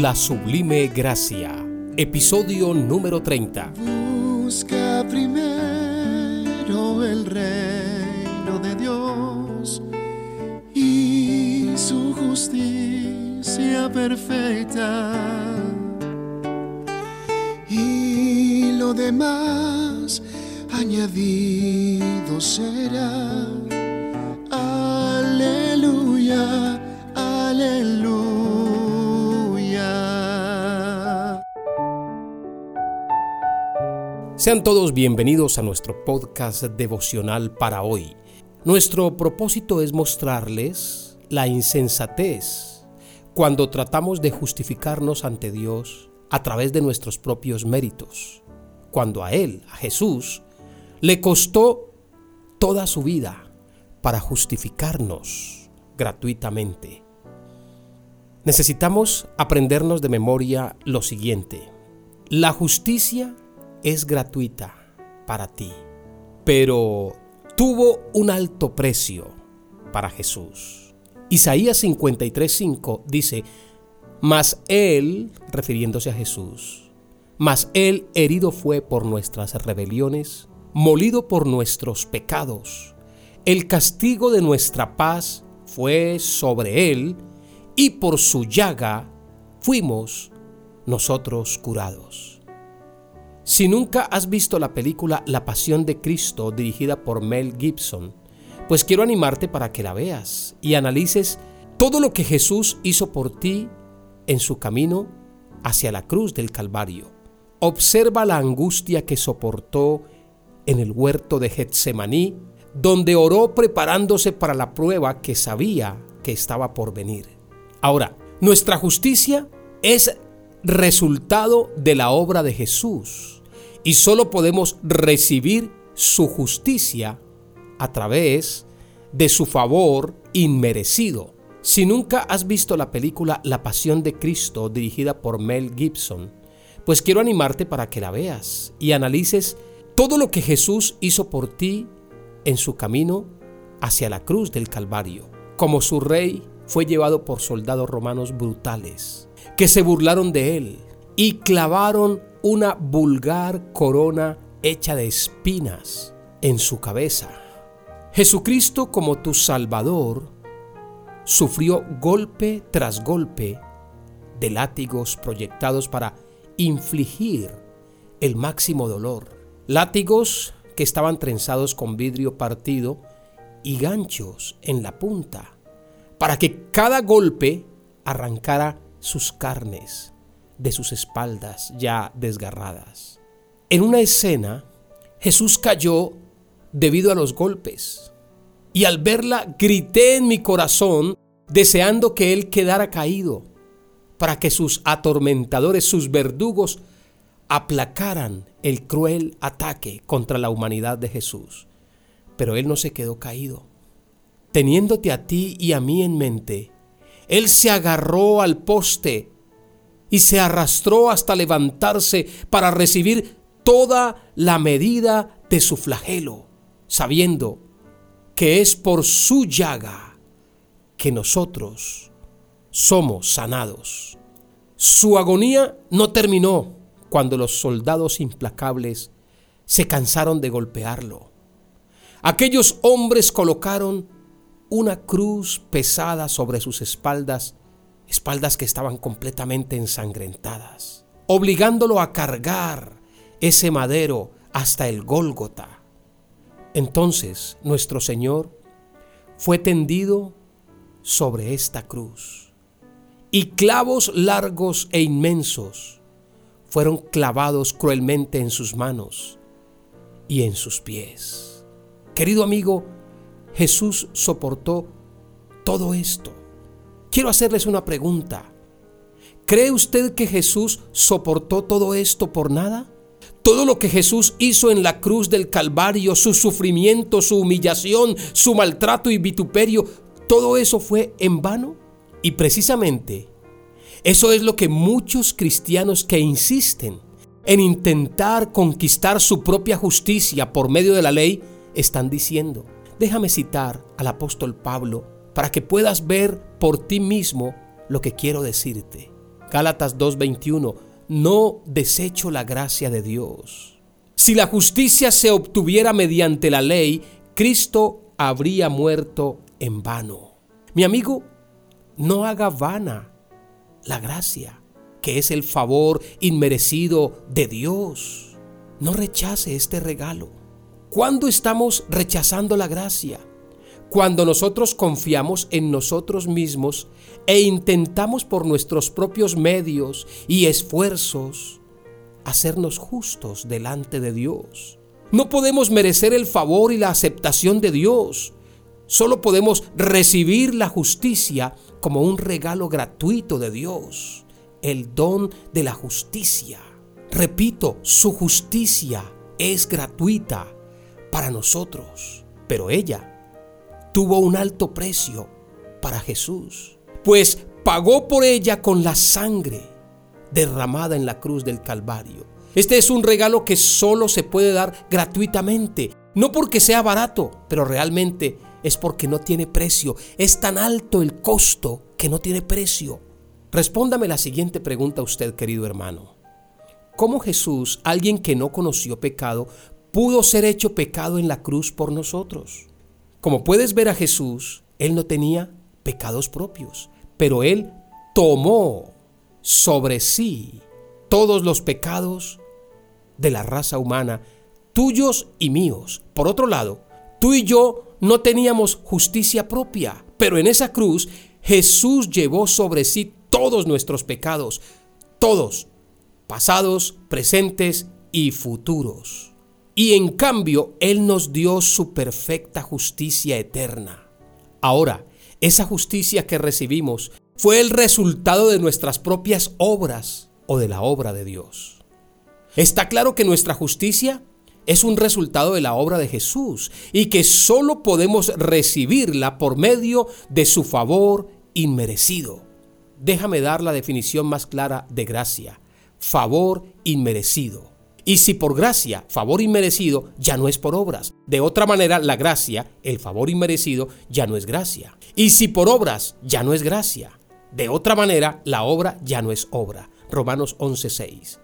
La Sublime Gracia, episodio número 30. Busca primero el reino de Dios y su justicia perfecta. Y lo demás añadido será. Sean todos bienvenidos a nuestro podcast devocional para hoy. Nuestro propósito es mostrarles la insensatez cuando tratamos de justificarnos ante Dios a través de nuestros propios méritos, cuando a Él, a Jesús, le costó toda su vida para justificarnos gratuitamente. Necesitamos aprendernos de memoria lo siguiente. La justicia es gratuita para ti, pero tuvo un alto precio para Jesús. Isaías 53:5 dice, mas Él, refiriéndose a Jesús, mas Él herido fue por nuestras rebeliones, molido por nuestros pecados. El castigo de nuestra paz fue sobre Él, y por su llaga fuimos nosotros curados. Si nunca has visto la película La Pasión de Cristo dirigida por Mel Gibson, pues quiero animarte para que la veas y analices todo lo que Jesús hizo por ti en su camino hacia la cruz del Calvario. Observa la angustia que soportó en el huerto de Getsemaní, donde oró preparándose para la prueba que sabía que estaba por venir. Ahora, nuestra justicia es resultado de la obra de Jesús y solo podemos recibir su justicia a través de su favor inmerecido. Si nunca has visto la película La Pasión de Cristo dirigida por Mel Gibson, pues quiero animarte para que la veas y analices todo lo que Jesús hizo por ti en su camino hacia la cruz del Calvario. Como su rey fue llevado por soldados romanos brutales, que se burlaron de él y clavaron una vulgar corona hecha de espinas en su cabeza. Jesucristo como tu Salvador sufrió golpe tras golpe de látigos proyectados para infligir el máximo dolor. Látigos que estaban trenzados con vidrio partido y ganchos en la punta, para que cada golpe arrancara sus carnes de sus espaldas ya desgarradas. En una escena, Jesús cayó debido a los golpes, y al verla grité en mi corazón deseando que Él quedara caído, para que sus atormentadores, sus verdugos, aplacaran el cruel ataque contra la humanidad de Jesús. Pero Él no se quedó caído. Teniéndote a ti y a mí en mente, Él se agarró al poste y se arrastró hasta levantarse para recibir toda la medida de su flagelo, sabiendo que es por su llaga que nosotros somos sanados. Su agonía no terminó cuando los soldados implacables se cansaron de golpearlo. Aquellos hombres colocaron una cruz pesada sobre sus espaldas, espaldas que estaban completamente ensangrentadas, obligándolo a cargar ese madero hasta el Gólgota. Entonces nuestro Señor fue tendido sobre esta cruz y clavos largos e inmensos fueron clavados cruelmente en sus manos y en sus pies. Querido amigo, Jesús soportó todo esto. Quiero hacerles una pregunta. ¿Cree usted que Jesús soportó todo esto por nada? Todo lo que Jesús hizo en la cruz del Calvario, su sufrimiento, su humillación, su maltrato y vituperio, todo eso fue en vano. Y precisamente eso es lo que muchos cristianos que insisten en intentar conquistar su propia justicia por medio de la ley están diciendo. Déjame citar al apóstol Pablo para que puedas ver por ti mismo lo que quiero decirte. Gálatas 2:21, no desecho la gracia de Dios. Si la justicia se obtuviera mediante la ley, Cristo habría muerto en vano. Mi amigo, no haga vana la gracia, que es el favor inmerecido de Dios. No rechace este regalo. ¿Cuándo estamos rechazando la gracia? Cuando nosotros confiamos en nosotros mismos e intentamos por nuestros propios medios y esfuerzos hacernos justos delante de Dios. No podemos merecer el favor y la aceptación de Dios. Solo podemos recibir la justicia como un regalo gratuito de Dios, el don de la justicia. Repito, su justicia es gratuita para nosotros, pero ella tuvo un alto precio para Jesús, pues pagó por ella con la sangre derramada en la cruz del Calvario. Este es un regalo que solo se puede dar gratuitamente, no porque sea barato, pero realmente es porque no tiene precio. Es tan alto el costo que no tiene precio. Respóndame la siguiente pregunta usted, querido hermano. ¿Cómo Jesús, alguien que no conoció pecado, pudo ser hecho pecado en la cruz por nosotros? Como puedes ver a Jesús, Él no tenía pecados propios, pero Él tomó sobre sí todos los pecados de la raza humana, tuyos y míos. Por otro lado, tú y yo no teníamos justicia propia, pero en esa cruz Jesús llevó sobre sí todos nuestros pecados, todos, pasados, presentes y futuros. Y en cambio, Él nos dio su perfecta justicia eterna. Ahora, esa justicia que recibimos fue el resultado de nuestras propias obras o de la obra de Dios. Está claro que nuestra justicia es un resultado de la obra de Jesús y que solo podemos recibirla por medio de su favor inmerecido. Déjame dar la definición más clara de gracia. Favor inmerecido. Y si por gracia, favor inmerecido, ya no es por obras. De otra manera, la gracia, el favor inmerecido, ya no es gracia. Y si por obras, ya no es gracia. De otra manera, la obra ya no es obra. Romanos 11:6.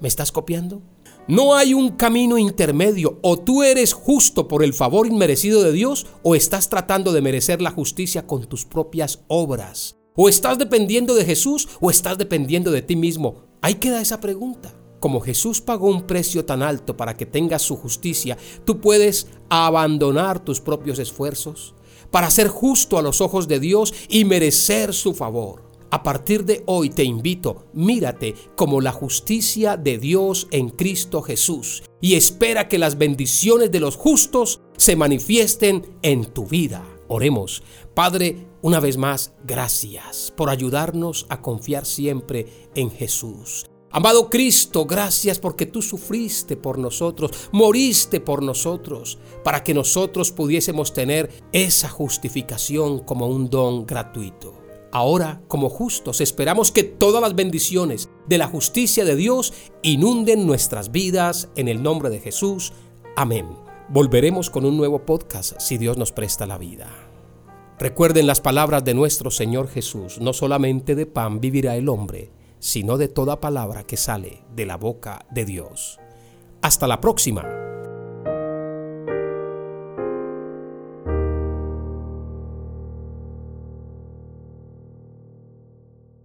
¿Me estás copiando? No hay un camino intermedio. O tú eres justo por el favor inmerecido de Dios o estás tratando de merecer la justicia con tus propias obras. O estás dependiendo de Jesús o estás dependiendo de ti mismo. Ahí queda esa pregunta. Como Jesús pagó un precio tan alto para que tengas su justicia, tú puedes abandonar tus propios esfuerzos para ser justo a los ojos de Dios y merecer su favor. A partir de hoy te invito, mírate como la justicia de Dios en Cristo Jesús y espera que las bendiciones de los justos se manifiesten en tu vida. Oremos. Padre, una vez más, gracias por ayudarnos a confiar siempre en Jesús. Amado Cristo, gracias porque tú sufriste por nosotros, moriste por nosotros, para que nosotros pudiésemos tener esa justificación como un don gratuito. Ahora, como justos, esperamos que todas las bendiciones de la justicia de Dios inunden nuestras vidas en el nombre de Jesús. Amén. Volveremos con un nuevo podcast si Dios nos presta la vida. Recuerden las palabras de nuestro Señor Jesús, no solamente de pan vivirá el hombre, sino de toda palabra que sale de la boca de Dios. Hasta la próxima.